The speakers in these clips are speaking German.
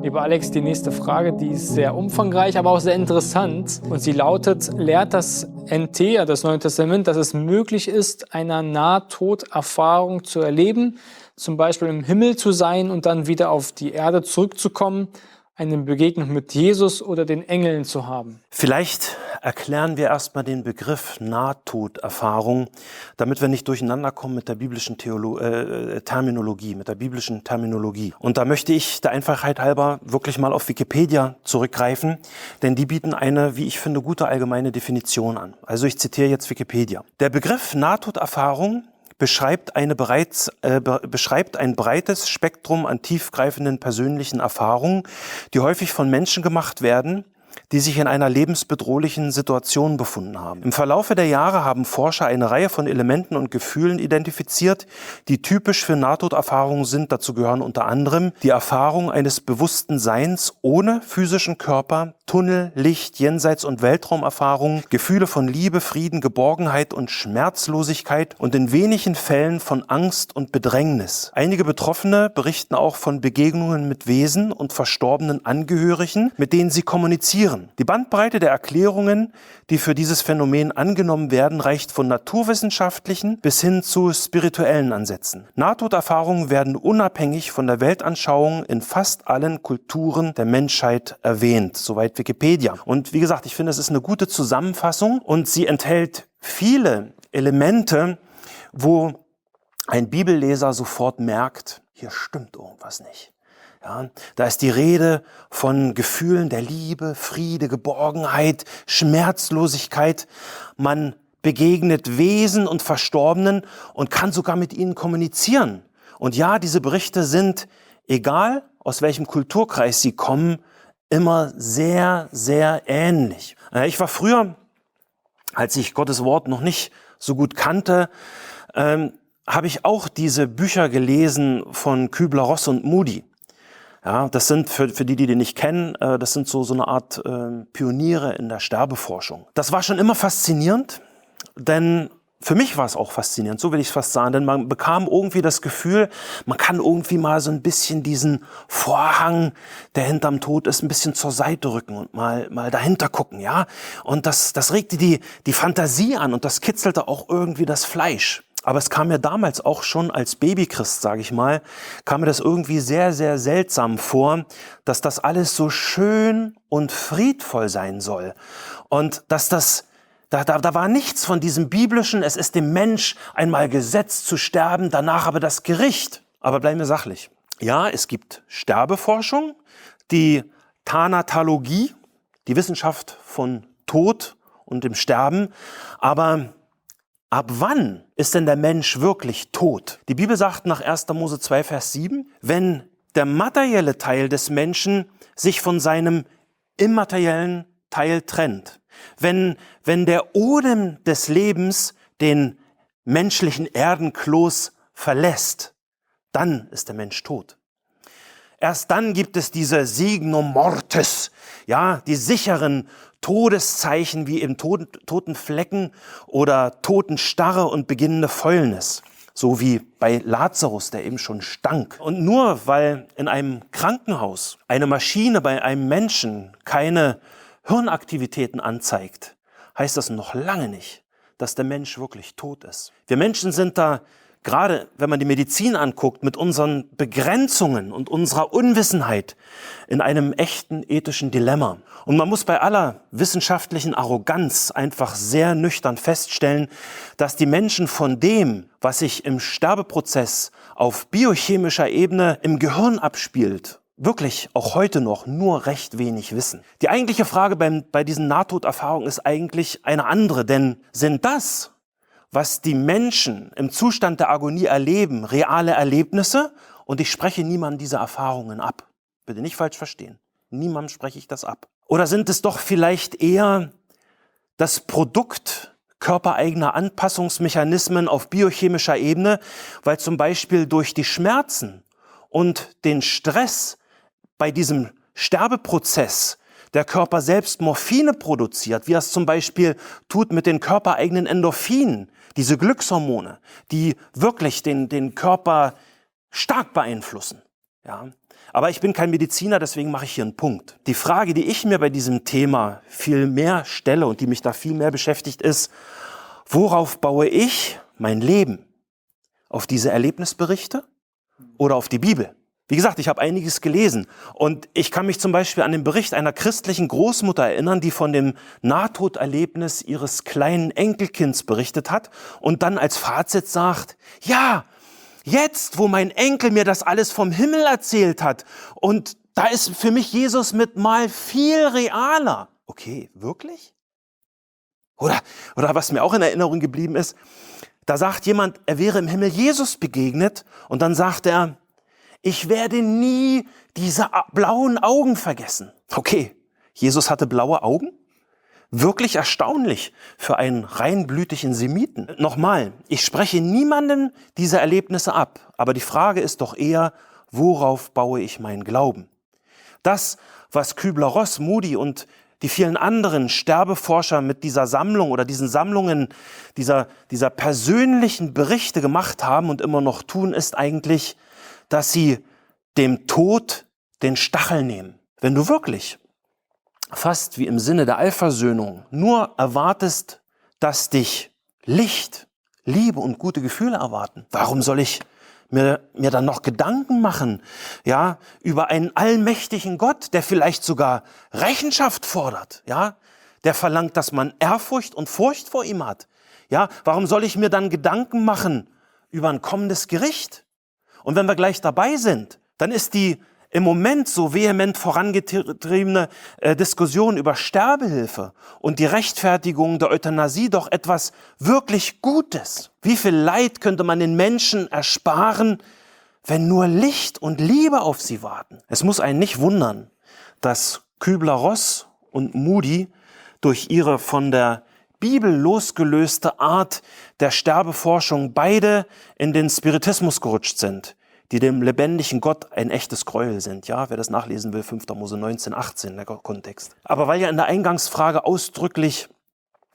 Lieber Alex, die nächste Frage, die ist sehr umfangreich, aber auch sehr interessant. Und sie lautet, lehrt das NT, das Neue Testament, dass es möglich ist, eine Nahtoderfahrung zu erleben, zum Beispiel im Himmel zu sein und dann wieder auf die Erde zurückzukommen, eine Begegnung mit Jesus oder den Engeln zu haben? Vielleicht erklären wir erstmal den Begriff Nahtoderfahrung, damit wir nicht durcheinander kommen mit der biblischen Theolo äh, Terminologie, mit der biblischen Terminologie. Und da möchte ich der Einfachheit halber wirklich mal auf Wikipedia zurückgreifen, denn die bieten eine, wie ich finde, gute allgemeine Definition an. Also ich zitiere jetzt Wikipedia. Der Begriff Nahtoderfahrung beschreibt, eine bereits, äh, beschreibt ein breites Spektrum an tiefgreifenden persönlichen Erfahrungen, die häufig von Menschen gemacht werden, die sich in einer lebensbedrohlichen Situation befunden haben. Im Verlaufe der Jahre haben Forscher eine Reihe von Elementen und Gefühlen identifiziert, die typisch für Nahtoderfahrungen sind. Dazu gehören unter anderem die Erfahrung eines bewussten Seins ohne physischen Körper, Tunnel, Licht, Jenseits- und Weltraumerfahrungen, Gefühle von Liebe, Frieden, Geborgenheit und Schmerzlosigkeit und in wenigen Fällen von Angst und Bedrängnis. Einige Betroffene berichten auch von Begegnungen mit Wesen und verstorbenen Angehörigen, mit denen sie kommunizieren. Die Bandbreite der Erklärungen, die für dieses Phänomen angenommen werden, reicht von naturwissenschaftlichen bis hin zu spirituellen Ansätzen. Nahtoderfahrungen werden unabhängig von der Weltanschauung in fast allen Kulturen der Menschheit erwähnt. Soweit Wikipedia. Und wie gesagt, ich finde, es ist eine gute Zusammenfassung und sie enthält viele Elemente, wo ein Bibelleser sofort merkt, hier stimmt irgendwas nicht. Ja, da ist die Rede von Gefühlen der Liebe, Friede, Geborgenheit, Schmerzlosigkeit. Man begegnet Wesen und Verstorbenen und kann sogar mit ihnen kommunizieren. Und ja, diese Berichte sind, egal aus welchem Kulturkreis sie kommen, immer sehr, sehr ähnlich. Äh, ich war früher, als ich Gottes Wort noch nicht so gut kannte, ähm, habe ich auch diese Bücher gelesen von Kübler-Ross und Moody. Ja, das sind für, für die, die den nicht kennen, äh, das sind so, so eine Art äh, Pioniere in der Sterbeforschung. Das war schon immer faszinierend, denn für mich war es auch faszinierend, so will ich es fast sagen, denn man bekam irgendwie das Gefühl, man kann irgendwie mal so ein bisschen diesen Vorhang, der hinterm Tod ist, ein bisschen zur Seite rücken und mal, mal dahinter gucken, ja. Und das, das regte die, die Fantasie an und das kitzelte auch irgendwie das Fleisch. Aber es kam mir damals auch schon als Babychrist, sage ich mal, kam mir das irgendwie sehr, sehr seltsam vor, dass das alles so schön und friedvoll sein soll. Und dass das da, da, da war nichts von diesem biblischen, es ist dem Mensch einmal gesetzt zu sterben, danach aber das Gericht. Aber bleiben wir sachlich. Ja, es gibt Sterbeforschung, die Thanatologie, die Wissenschaft von Tod und dem Sterben. Aber ab wann ist denn der Mensch wirklich tot? Die Bibel sagt nach 1. Mose 2, Vers 7, wenn der materielle Teil des Menschen sich von seinem immateriellen Teil trennt, wenn, wenn der Odem des Lebens den menschlichen Erdenkloß verlässt, dann ist der Mensch tot. Erst dann gibt es diese Signum Mortis, ja, die sicheren Todeszeichen wie im toten, toten Flecken oder Totenstarre und beginnende Fäulnis. So wie bei Lazarus, der eben schon stank. Und nur weil in einem Krankenhaus eine Maschine bei einem Menschen keine Hirnaktivitäten anzeigt, heißt das noch lange nicht, dass der Mensch wirklich tot ist. Wir Menschen sind da, gerade wenn man die Medizin anguckt, mit unseren Begrenzungen und unserer Unwissenheit in einem echten ethischen Dilemma. Und man muss bei aller wissenschaftlichen Arroganz einfach sehr nüchtern feststellen, dass die Menschen von dem, was sich im Sterbeprozess auf biochemischer Ebene im Gehirn abspielt wirklich auch heute noch nur recht wenig wissen. Die eigentliche Frage beim, bei diesen Nahtoderfahrungen ist eigentlich eine andere, denn sind das, was die Menschen im Zustand der Agonie erleben, reale Erlebnisse? Und ich spreche niemandem diese Erfahrungen ab. Bitte nicht falsch verstehen. Niemandem spreche ich das ab. Oder sind es doch vielleicht eher das Produkt körpereigener Anpassungsmechanismen auf biochemischer Ebene, weil zum Beispiel durch die Schmerzen und den Stress bei diesem Sterbeprozess der Körper selbst Morphine produziert, wie er es zum Beispiel tut mit den körpereigenen Endorphinen, diese Glückshormone, die wirklich den, den Körper stark beeinflussen. Ja. Aber ich bin kein Mediziner, deswegen mache ich hier einen Punkt. Die Frage, die ich mir bei diesem Thema viel mehr stelle und die mich da viel mehr beschäftigt, ist, worauf baue ich mein Leben? Auf diese Erlebnisberichte oder auf die Bibel? Wie gesagt, ich habe einiges gelesen und ich kann mich zum Beispiel an den Bericht einer christlichen Großmutter erinnern, die von dem Nahtoderlebnis ihres kleinen Enkelkinds berichtet hat und dann als Fazit sagt, ja, jetzt, wo mein Enkel mir das alles vom Himmel erzählt hat und da ist für mich Jesus mit mal viel realer. Okay, wirklich? Oder, oder was mir auch in Erinnerung geblieben ist, da sagt jemand, er wäre im Himmel Jesus begegnet und dann sagt er, ich werde nie diese blauen Augen vergessen. Okay, Jesus hatte blaue Augen? Wirklich erstaunlich für einen reinblütigen Semiten. Nochmal, ich spreche niemanden diese Erlebnisse ab, aber die Frage ist doch eher, worauf baue ich meinen Glauben? Das, was Kübler-Ross, Moody und die vielen anderen Sterbeforscher mit dieser Sammlung oder diesen Sammlungen dieser, dieser persönlichen Berichte gemacht haben und immer noch tun, ist eigentlich, dass sie dem Tod den Stachel nehmen. Wenn du wirklich, fast wie im Sinne der Allversöhnung, nur erwartest, dass dich Licht, Liebe und gute Gefühle erwarten, warum soll ich mir, mir dann noch Gedanken machen, ja, über einen allmächtigen Gott, der vielleicht sogar Rechenschaft fordert, ja, der verlangt, dass man Ehrfurcht und Furcht vor ihm hat. Ja, warum soll ich mir dann Gedanken machen über ein kommendes Gericht? Und wenn wir gleich dabei sind, dann ist die im Moment so vehement vorangetriebene äh, Diskussion über Sterbehilfe und die Rechtfertigung der Euthanasie doch etwas wirklich Gutes. Wie viel Leid könnte man den Menschen ersparen, wenn nur Licht und Liebe auf sie warten? Es muss einen nicht wundern, dass Kübler-Ross und Moody durch ihre von der Bibel losgelöste Art der Sterbeforschung beide in den Spiritismus gerutscht sind die dem lebendigen Gott ein echtes Gräuel sind. Ja, wer das nachlesen will, 5. Mose 19, 18, der Kontext. Aber weil ja in der Eingangsfrage ausdrücklich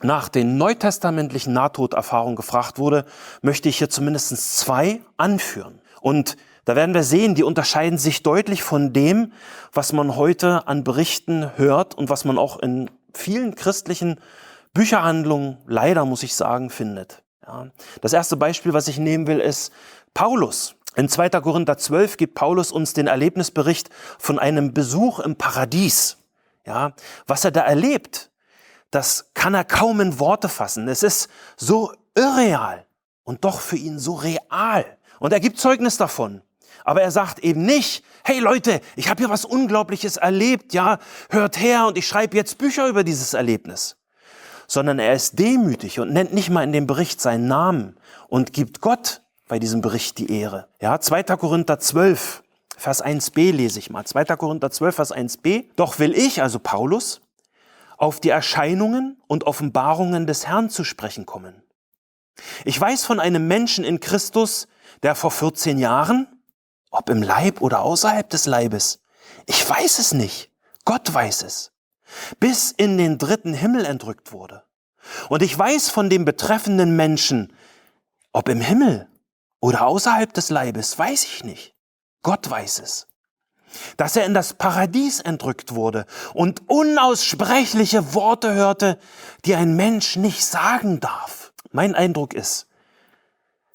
nach den neutestamentlichen Nahtoderfahrungen gefragt wurde, möchte ich hier zumindest zwei anführen. Und da werden wir sehen, die unterscheiden sich deutlich von dem, was man heute an Berichten hört und was man auch in vielen christlichen Bücherhandlungen, leider muss ich sagen, findet. Ja. Das erste Beispiel, was ich nehmen will, ist Paulus. In 2. Korinther 12 gibt Paulus uns den Erlebnisbericht von einem Besuch im Paradies. Ja, was er da erlebt, das kann er kaum in Worte fassen. Es ist so irreal und doch für ihn so real. Und er gibt Zeugnis davon. Aber er sagt eben nicht, hey Leute, ich habe hier was Unglaubliches erlebt, ja, hört her und ich schreibe jetzt Bücher über dieses Erlebnis. Sondern er ist demütig und nennt nicht mal in dem Bericht seinen Namen und gibt Gott bei diesem Bericht die Ehre. Ja, 2. Korinther 12, Vers 1b lese ich mal. 2. Korinther 12, Vers 1b. Doch will ich, also Paulus, auf die Erscheinungen und Offenbarungen des Herrn zu sprechen kommen. Ich weiß von einem Menschen in Christus, der vor 14 Jahren, ob im Leib oder außerhalb des Leibes, ich weiß es nicht, Gott weiß es, bis in den dritten Himmel entrückt wurde. Und ich weiß von dem betreffenden Menschen, ob im Himmel oder außerhalb des Leibes, weiß ich nicht. Gott weiß es. Dass er in das Paradies entrückt wurde und unaussprechliche Worte hörte, die ein Mensch nicht sagen darf. Mein Eindruck ist,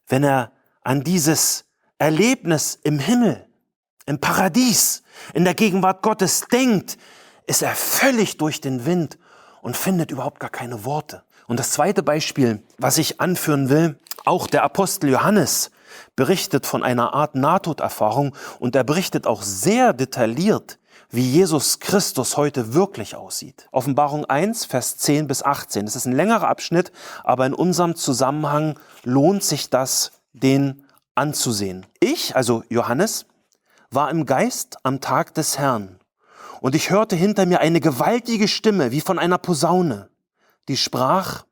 wenn er an dieses Erlebnis im Himmel, im Paradies, in der Gegenwart Gottes denkt, ist er völlig durch den Wind und findet überhaupt gar keine Worte. Und das zweite Beispiel, was ich anführen will, auch der Apostel Johannes berichtet von einer Art Nahtoderfahrung und er berichtet auch sehr detailliert, wie Jesus Christus heute wirklich aussieht. Offenbarung 1, Vers 10 bis 18. Das ist ein längerer Abschnitt, aber in unserem Zusammenhang lohnt sich das, den anzusehen. Ich, also Johannes, war im Geist am Tag des Herrn und ich hörte hinter mir eine gewaltige Stimme wie von einer Posaune, die sprach,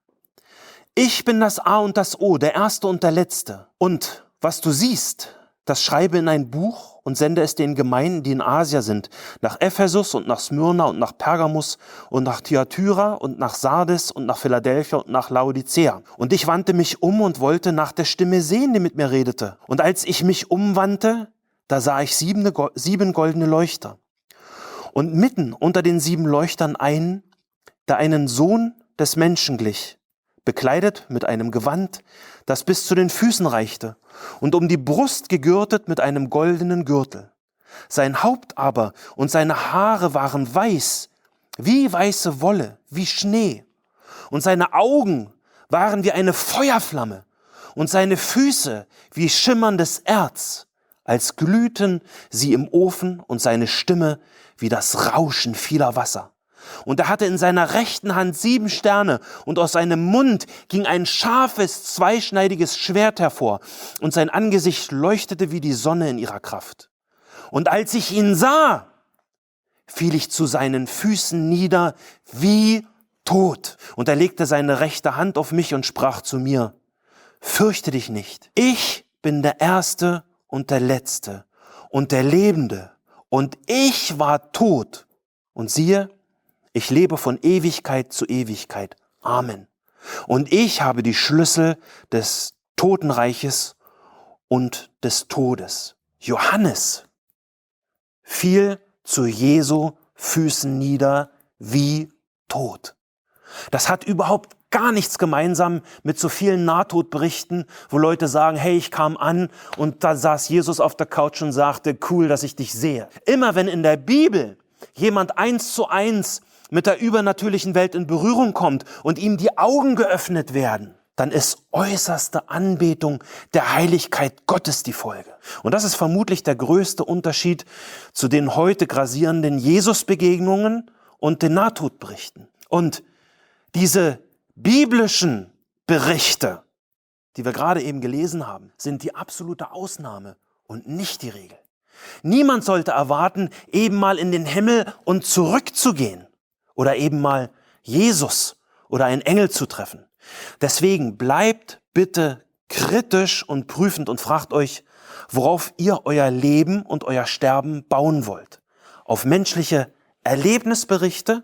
ich bin das A und das O, der Erste und der Letzte. Und was du siehst, das schreibe in ein Buch und sende es den Gemeinden, die in Asia sind, nach Ephesus und nach Smyrna und nach Pergamus und nach Thyatira und nach Sardes und nach Philadelphia und nach Laodicea. Und ich wandte mich um und wollte nach der Stimme sehen, die mit mir redete. Und als ich mich umwandte, da sah ich sieben, sieben goldene Leuchter. Und mitten unter den sieben Leuchtern einen, der einen Sohn des Menschen glich, bekleidet mit einem Gewand, das bis zu den Füßen reichte, und um die Brust gegürtet mit einem goldenen Gürtel. Sein Haupt aber und seine Haare waren weiß, wie weiße Wolle, wie Schnee, und seine Augen waren wie eine Feuerflamme, und seine Füße wie schimmerndes Erz, als glühten sie im Ofen, und seine Stimme wie das Rauschen vieler Wasser. Und er hatte in seiner rechten Hand sieben Sterne, und aus seinem Mund ging ein scharfes, zweischneidiges Schwert hervor, und sein Angesicht leuchtete wie die Sonne in ihrer Kraft. Und als ich ihn sah, fiel ich zu seinen Füßen nieder wie tot. Und er legte seine rechte Hand auf mich und sprach zu mir, fürchte dich nicht. Ich bin der Erste und der Letzte und der Lebende. Und ich war tot. Und siehe, ich lebe von Ewigkeit zu Ewigkeit. Amen. Und ich habe die Schlüssel des Totenreiches und des Todes. Johannes fiel zu Jesu Füßen nieder wie tot. Das hat überhaupt gar nichts gemeinsam mit so vielen Nahtodberichten, wo Leute sagen, hey, ich kam an und da saß Jesus auf der Couch und sagte, cool, dass ich dich sehe. Immer wenn in der Bibel jemand eins zu eins mit der übernatürlichen Welt in Berührung kommt und ihm die Augen geöffnet werden, dann ist äußerste Anbetung der Heiligkeit Gottes die Folge. Und das ist vermutlich der größte Unterschied zu den heute grasierenden Jesus-Begegnungen und den Nahtodberichten. Und diese biblischen Berichte, die wir gerade eben gelesen haben, sind die absolute Ausnahme und nicht die Regel. Niemand sollte erwarten, eben mal in den Himmel und zurückzugehen oder eben mal Jesus oder einen Engel zu treffen. Deswegen bleibt bitte kritisch und prüfend und fragt euch, worauf ihr euer Leben und euer Sterben bauen wollt. Auf menschliche Erlebnisberichte